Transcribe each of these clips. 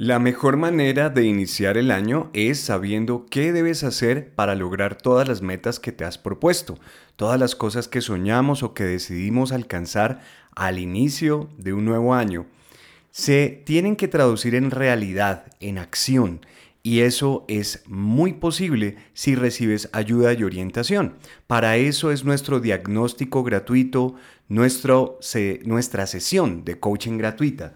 La mejor manera de iniciar el año es sabiendo qué debes hacer para lograr todas las metas que te has propuesto, todas las cosas que soñamos o que decidimos alcanzar al inicio de un nuevo año. Se tienen que traducir en realidad, en acción, y eso es muy posible si recibes ayuda y orientación. Para eso es nuestro diagnóstico gratuito, nuestro, nuestra sesión de coaching gratuita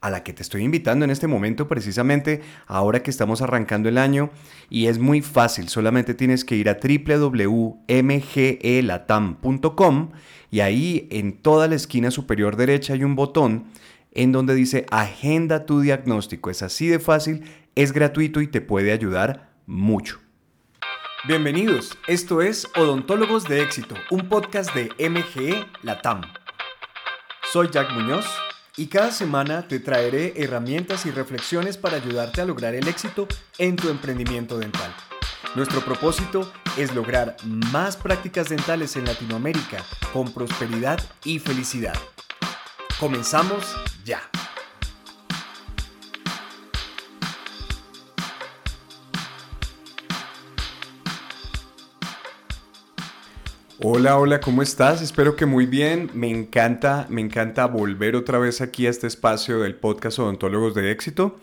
a la que te estoy invitando en este momento precisamente ahora que estamos arrancando el año y es muy fácil, solamente tienes que ir a www.mgelatam.com y ahí en toda la esquina superior derecha hay un botón en donde dice agenda tu diagnóstico, es así de fácil, es gratuito y te puede ayudar mucho. Bienvenidos, esto es Odontólogos de Éxito, un podcast de MGE Latam. Soy Jack Muñoz y cada semana te traeré herramientas y reflexiones para ayudarte a lograr el éxito en tu emprendimiento dental. Nuestro propósito es lograr más prácticas dentales en Latinoamérica con prosperidad y felicidad. Comenzamos ya. Hola, hola, ¿cómo estás? Espero que muy bien. Me encanta, me encanta volver otra vez aquí a este espacio del podcast Odontólogos de Éxito.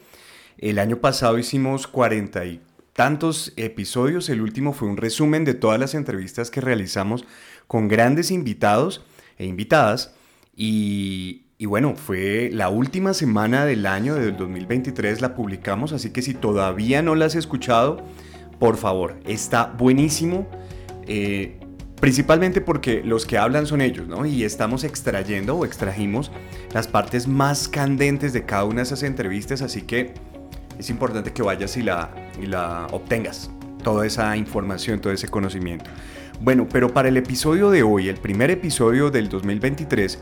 El año pasado hicimos cuarenta y tantos episodios. El último fue un resumen de todas las entrevistas que realizamos con grandes invitados e invitadas. Y, y bueno, fue la última semana del año del 2023, la publicamos, así que si todavía no la has escuchado, por favor, está buenísimo. Eh, Principalmente porque los que hablan son ellos, ¿no? Y estamos extrayendo o extrajimos las partes más candentes de cada una de esas entrevistas, así que es importante que vayas y la, y la obtengas, toda esa información, todo ese conocimiento. Bueno, pero para el episodio de hoy, el primer episodio del 2023,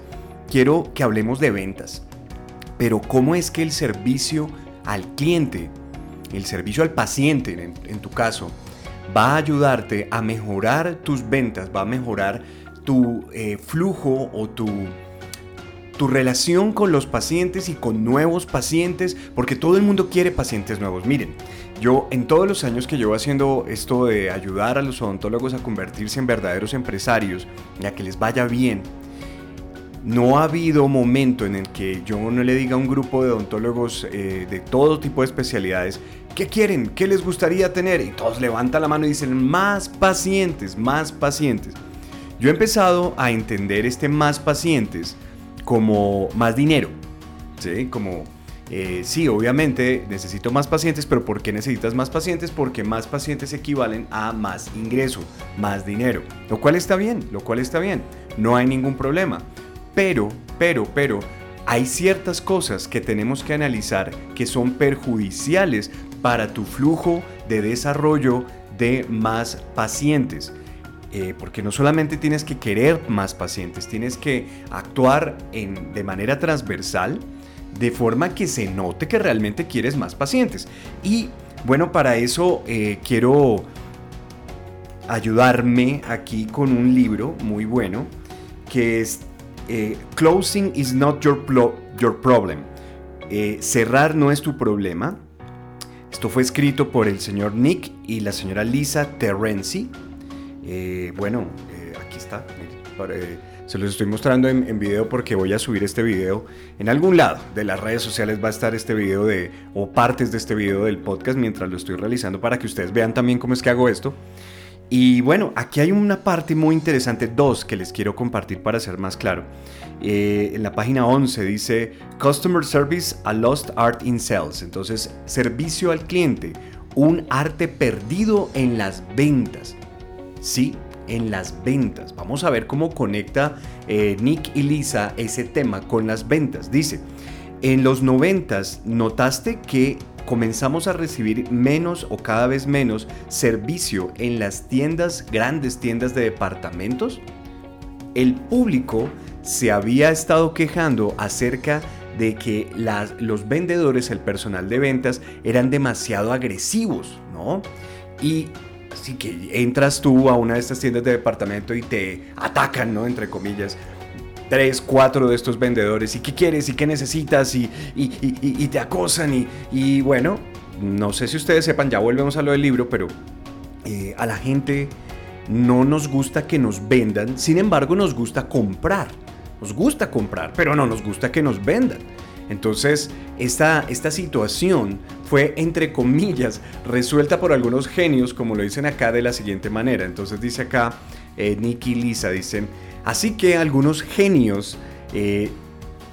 quiero que hablemos de ventas. Pero ¿cómo es que el servicio al cliente, el servicio al paciente en, en tu caso, va a ayudarte a mejorar tus ventas, va a mejorar tu eh, flujo o tu, tu relación con los pacientes y con nuevos pacientes, porque todo el mundo quiere pacientes nuevos. Miren, yo en todos los años que llevo haciendo esto de ayudar a los odontólogos a convertirse en verdaderos empresarios y a que les vaya bien, no ha habido momento en el que yo no le diga a un grupo de odontólogos eh, de todo tipo de especialidades, ¿qué quieren? ¿Qué les gustaría tener? Y todos levantan la mano y dicen, más pacientes, más pacientes. Yo he empezado a entender este más pacientes como más dinero, ¿sí? Como, eh, sí, obviamente necesito más pacientes, pero ¿por qué necesitas más pacientes? Porque más pacientes equivalen a más ingreso, más dinero, lo cual está bien, lo cual está bien, no hay ningún problema. Pero, pero, pero, hay ciertas cosas que tenemos que analizar que son perjudiciales para tu flujo de desarrollo de más pacientes. Eh, porque no solamente tienes que querer más pacientes, tienes que actuar en, de manera transversal, de forma que se note que realmente quieres más pacientes. Y bueno, para eso eh, quiero ayudarme aquí con un libro muy bueno que es eh, closing is not your, your problem. Eh, cerrar no es tu problema. Esto fue escrito por el señor Nick y la señora Lisa Terenzi. Eh, bueno, aquí está. se los estoy mostrando en, en, video porque voy a subir este video en algún lado de las redes sociales va a estar este video de o partes de este video del podcast mientras lo estoy realizando para que ustedes vean también cómo es que hago esto. Y bueno, aquí hay una parte muy interesante, dos que les quiero compartir para ser más claro. Eh, en la página 11 dice Customer Service, a Lost Art in Sales. Entonces, servicio al cliente, un arte perdido en las ventas. Sí, en las ventas. Vamos a ver cómo conecta eh, Nick y Lisa ese tema con las ventas. Dice, en los 90 notaste que comenzamos a recibir menos o cada vez menos servicio en las tiendas, grandes tiendas de departamentos, el público se había estado quejando acerca de que los vendedores, el personal de ventas, eran demasiado agresivos, ¿no? Y así que entras tú a una de estas tiendas de departamento y te atacan, ¿no? Entre comillas. Tres, cuatro de estos vendedores. ¿Y qué quieres? ¿Y qué necesitas? Y, y, te acosan. Y, bueno, no sé si ustedes sepan, ya volvemos a lo del libro, pero eh, a la gente no nos gusta que nos vendan. Sin embargo, nos gusta comprar. Nos gusta comprar, pero no nos gusta que nos vendan. Entonces, esta, esta situación fue, entre comillas, resuelta por algunos genios, como lo dicen acá de la siguiente manera. Entonces dice acá, eh, Nicky y Lisa dicen, así que algunos genios eh,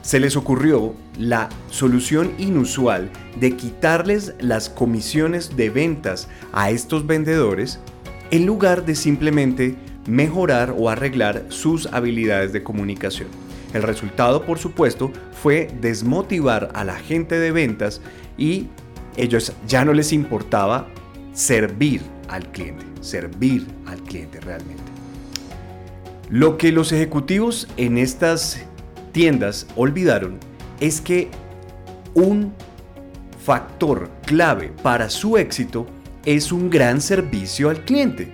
se les ocurrió la solución inusual de quitarles las comisiones de ventas a estos vendedores en lugar de simplemente mejorar o arreglar sus habilidades de comunicación. El resultado, por supuesto, fue desmotivar a la gente de ventas y ellos ya no les importaba servir al cliente, servir al cliente realmente. Lo que los ejecutivos en estas tiendas olvidaron es que un factor clave para su éxito es un gran servicio al cliente.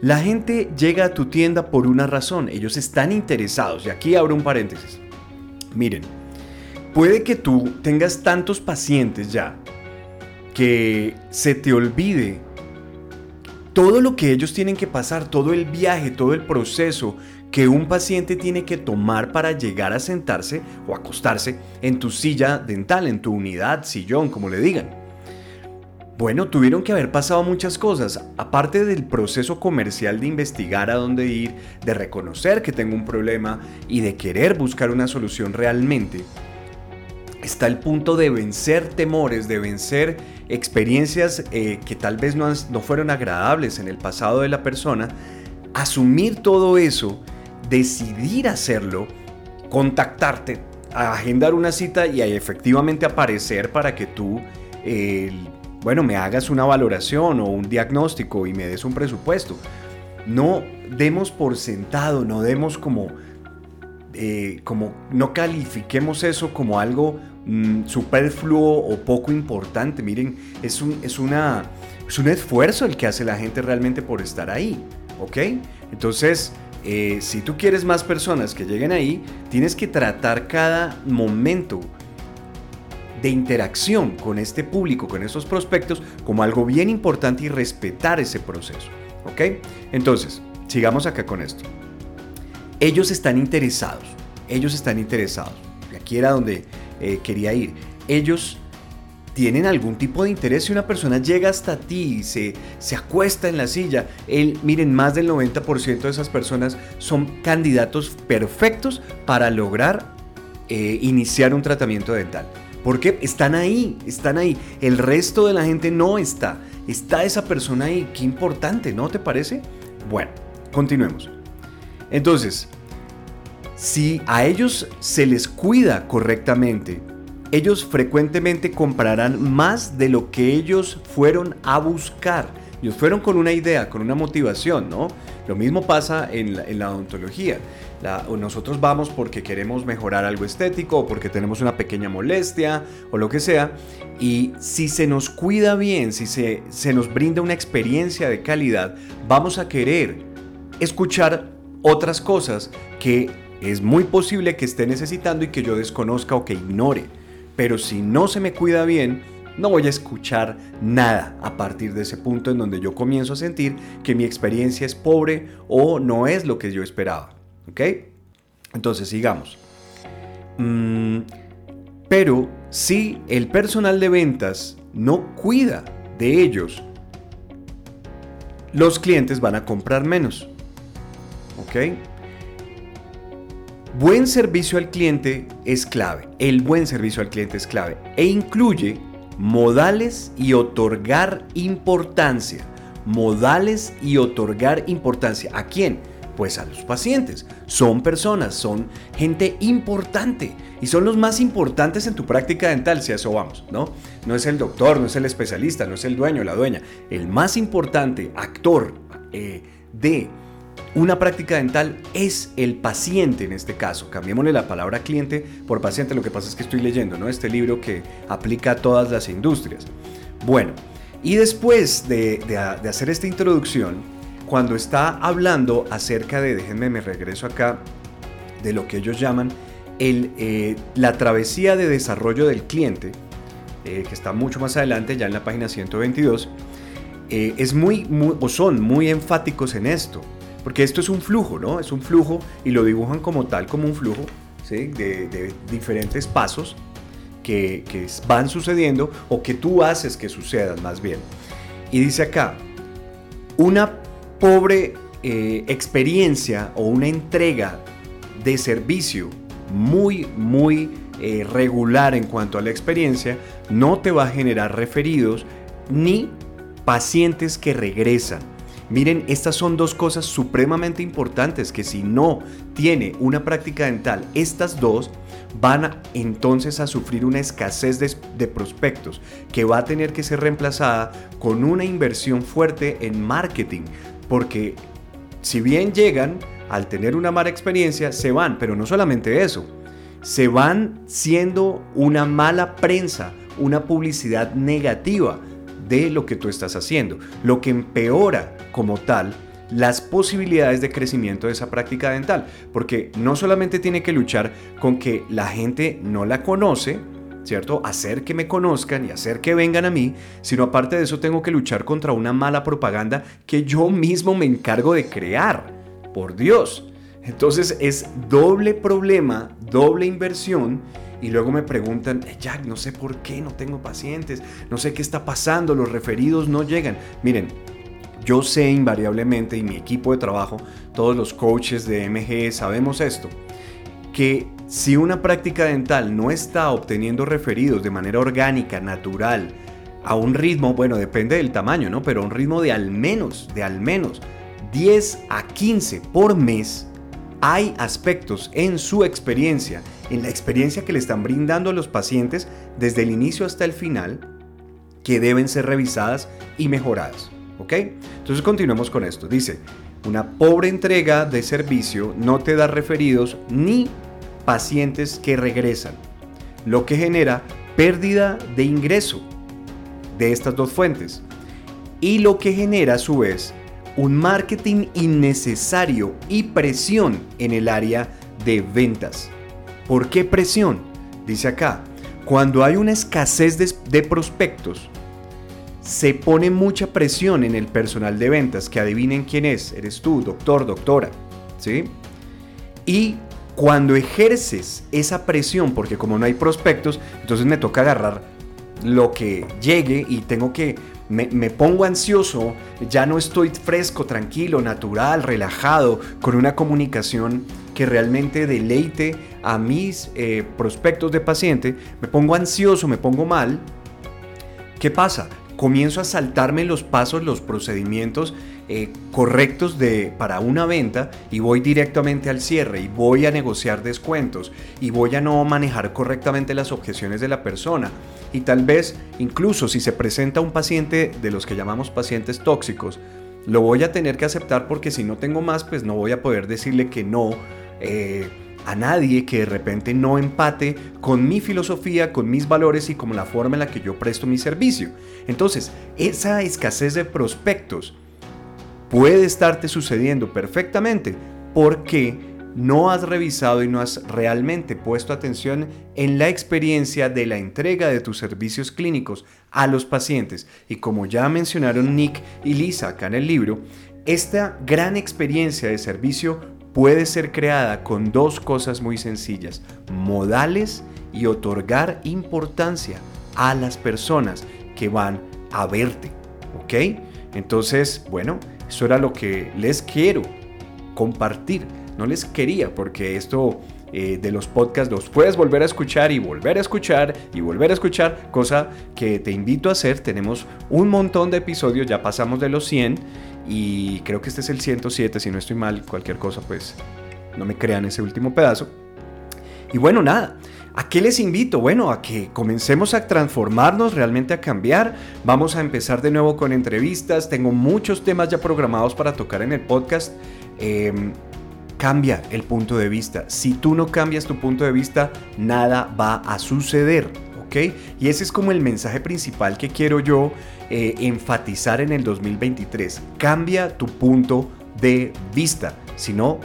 La gente llega a tu tienda por una razón, ellos están interesados. Y aquí abro un paréntesis. Miren, puede que tú tengas tantos pacientes ya que se te olvide todo lo que ellos tienen que pasar, todo el viaje, todo el proceso que un paciente tiene que tomar para llegar a sentarse o acostarse en tu silla dental, en tu unidad, sillón, como le digan. Bueno, tuvieron que haber pasado muchas cosas, aparte del proceso comercial de investigar a dónde ir, de reconocer que tengo un problema y de querer buscar una solución realmente. Está el punto de vencer temores, de vencer experiencias eh, que tal vez no, no fueron agradables en el pasado de la persona, asumir todo eso, decidir hacerlo, contactarte, agendar una cita y efectivamente aparecer para que tú bueno, me hagas una valoración o un diagnóstico y me des un presupuesto. No demos por sentado, no demos como, eh, como no califiquemos eso como algo mm, superfluo o poco importante. Miren, es un, es, una, es un esfuerzo el que hace la gente realmente por estar ahí, ¿ok? Entonces, eh, si tú quieres más personas que lleguen ahí, tienes que tratar cada momento de interacción con este público, con esos prospectos, como algo bien importante y respetar ese proceso. ¿Ok? Entonces, sigamos acá con esto. Ellos están interesados, ellos están interesados. Aquí era donde eh, quería ir. Ellos tienen algún tipo de interés si una persona llega hasta ti y se, se acuesta en la silla. El, miren, más del 90% de esas personas son candidatos perfectos para lograr eh, iniciar un tratamiento dental. Porque están ahí, están ahí. El resto de la gente no está. Está esa persona ahí. Qué importante, ¿no te parece? Bueno, continuemos. Entonces, si a ellos se les cuida correctamente, ellos frecuentemente comprarán más de lo que ellos fueron a buscar. Ellos fueron con una idea, con una motivación, ¿no? Lo mismo pasa en la, odontología nosotros vamos porque queremos mejorar algo estético o porque tenemos una pequeña molestia o lo que sea. Y si se nos cuida bien, si se nos brinda una experiencia de calidad, vamos a querer escuchar otras cosas que es muy posible que esté necesitando y que yo desconozca o que ignore. Pero si no se me cuida bien, no voy a escuchar nada a partir de ese punto en donde yo comienzo a sentir que mi experiencia es pobre o no es lo que yo esperaba. ¿Ok? Entonces, sigamos. Mm, pero si el personal de ventas no cuida de ellos, los clientes van a comprar menos. Buen servicio al cliente es clave. El buen servicio al cliente es clave. E incluye modales y otorgar importancia. Modales y otorgar importancia. ¿A quién? Pues a los pacientes. Son personas, son gente importante y son los más importantes en tu práctica dental, si a eso vamos, ¿no? No es el doctor, no es el especialista, no es el dueño, la dueña. El más importante actor eh, de una práctica dental es el paciente en este caso. Cambiémosle la palabra cliente por paciente. Lo que pasa es que estoy leyendo ¿no? este libro que aplica a todas las industrias. Bueno, y después de, hacer esta introducción, cuando está hablando acerca de, déjenme me regreso acá, de lo que ellos llaman eh, la travesía de desarrollo del cliente, eh, que está mucho más adelante, ya en la página 122, eh, es muy, o son muy enfáticos en esto, porque esto es un flujo, ¿no? Es un flujo y lo dibujan como tal, como un flujo ¿sí? de, diferentes pasos que, van sucediendo o que tú haces que sucedan más bien. Y dice acá, una pobre eh, experiencia o una entrega de servicio muy, muy eh, regular en cuanto a la experiencia, no te va a generar referidos ni pacientes que regresan. Miren, estas son dos cosas supremamente importantes que si no tiene una práctica dental, estas dos van entonces a sufrir una escasez de, prospectos que va a tener que ser reemplazada con una inversión fuerte en marketing, porque si bien llegan, al tener una mala experiencia, se van, pero no solamente eso, se van siendo una mala prensa, una publicidad negativa de lo que tú estás haciendo, lo que empeora como tal las posibilidades de crecimiento de esa práctica dental, porque no solamente tiene que luchar con que la gente no la conoce, ¿cierto? Hacer que me conozcan y hacer que vengan a mí, sino aparte de eso tengo que luchar contra una mala propaganda que yo mismo me encargo de crear. Por Dios. Entonces es doble problema, doble inversión. Y luego me preguntan, eh, Jack, no sé por qué no tengo pacientes, no sé qué está pasando, los referidos no llegan. Miren, yo sé invariablemente y mi equipo de trabajo, todos los coaches de MG sabemos esto, que si una práctica dental no está obteniendo referidos de manera orgánica, natural, a un ritmo, bueno, depende del tamaño, ¿no? Pero a un ritmo de al menos, de al menos 10 a 15 por mes, hay aspectos en su experiencia, en la experiencia que le están brindando a los pacientes desde el inicio hasta el final, que deben ser revisadas y mejoradas. ¿Ok? Entonces continuemos con esto. Dice, una pobre entrega de servicio no te da referidos ni pacientes que regresan, lo que genera pérdida de ingreso de estas dos fuentes y lo que genera a su vez un marketing innecesario y presión en el área de ventas. ¿Por qué presión? Dice acá, cuando hay una escasez de, prospectos, se pone mucha presión en el personal de ventas, que adivinen quién es, eres tú, doctor, doctora, ¿sí? Y cuando ejerces esa presión, porque como no hay prospectos, entonces me toca agarrar lo que llegue y tengo que, me, pongo ansioso, ya no estoy fresco, tranquilo, natural, relajado, con una comunicación que realmente deleite a mis eh, prospectos de paciente, me pongo ansioso, me pongo mal. ¿Qué pasa? Comienzo a saltarme los pasos, los procedimientos eh, correctos de, para una venta y voy directamente al cierre y voy a negociar descuentos y voy a no manejar correctamente las objeciones de la persona. Y tal vez incluso si se presenta un paciente de los que llamamos pacientes tóxicos, lo voy a tener que aceptar porque si no tengo más, pues no voy a poder decirle que no. Eh, a nadie que de repente no empate con mi filosofía, con mis valores y con la forma en la que yo presto mi servicio. Entonces, esa escasez de prospectos puede estarte sucediendo perfectamente porque no has revisado y no has realmente puesto atención en la experiencia de la entrega de tus servicios clínicos a los pacientes. Y como ya mencionaron Nick y Lisa acá en el libro, esta gran experiencia de servicio puede ser creada con dos cosas muy sencillas, modales y otorgar importancia a las personas que van a verte. ¿Ok? Entonces, bueno, eso era lo que les quiero compartir. No les quería porque esto eh, de los podcasts los puedes volver a escuchar y volver a escuchar y volver a escuchar, cosa que te invito a hacer. Tenemos un montón de episodios, ya pasamos de los 100 y creo que este es el 107, si no estoy mal, cualquier cosa pues no me crean ese último pedazo. Y bueno, nada, ¿A qué les invito? Bueno, a que comencemos a transformarnos, realmente a cambiar. Vamos a empezar de nuevo con entrevistas. Tengo muchos temas ya programados para tocar en el podcast. Em, cambia el punto de vista. Si tú no cambias tu punto de vista, nada va a suceder. Y ese es como el mensaje principal que quiero yo eh, enfatizar en el 2023. Cambia tu punto de vista. Si no,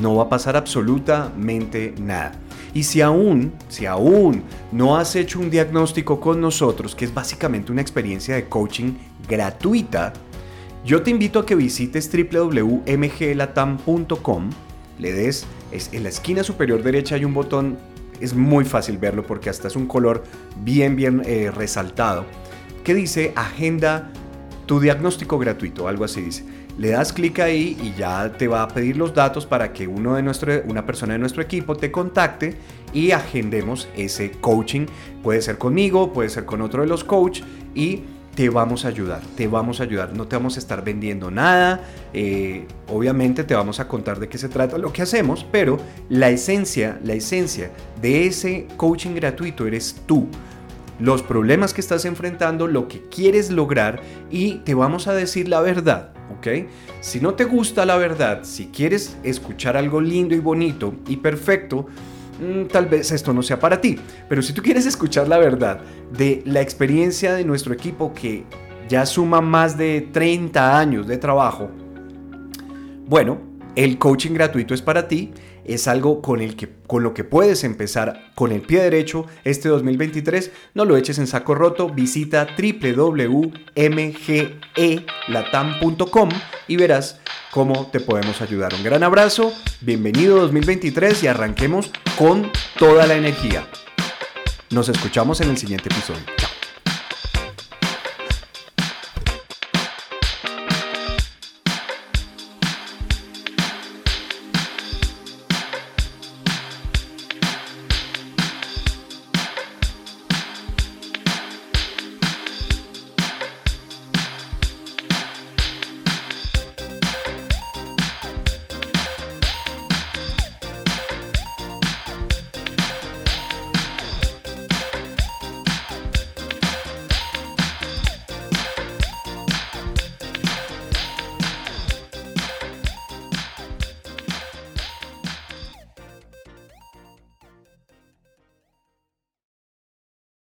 no va a pasar absolutamente nada. Y si aún, si aún no has hecho un diagnóstico con nosotros, que es básicamente una experiencia de coaching gratuita, yo te invito a que visites www.mglatam.com, le des, es, en la esquina superior derecha hay un botón, es muy fácil verlo porque hasta es un color bien, bien eh, resaltado, que dice Agenda tu diagnóstico gratuito, algo así dice. Le das clic ahí y ya te va a pedir los datos para que uno de nuestro, una persona de nuestro equipo te contacte y agendemos ese coaching. Puede ser conmigo, puede ser con otro de los coaches y te vamos a ayudar, te vamos a ayudar, no te vamos a estar vendiendo nada, eh, obviamente te vamos a contar de qué se trata lo que hacemos, pero la esencia, la esencia de ese coaching gratuito eres tú los problemas que estás enfrentando, lo que quieres lograr y te vamos a decir la verdad, ¿ok? Si no te gusta la verdad, si quieres escuchar algo lindo y bonito y perfecto, mm, tal vez esto no sea para ti. Pero si tú quieres escuchar la verdad de la experiencia de nuestro equipo que ya suma más de 30 años de trabajo, bueno, el coaching gratuito es para ti es algo con, el que, con lo que puedes empezar con el pie derecho este 2023. No lo eches en saco roto, visita www.mgelatam.com y verás cómo te podemos ayudar. Un gran abrazo, bienvenido 2023 y arranquemos con toda la energía. Nos escuchamos en el siguiente episodio.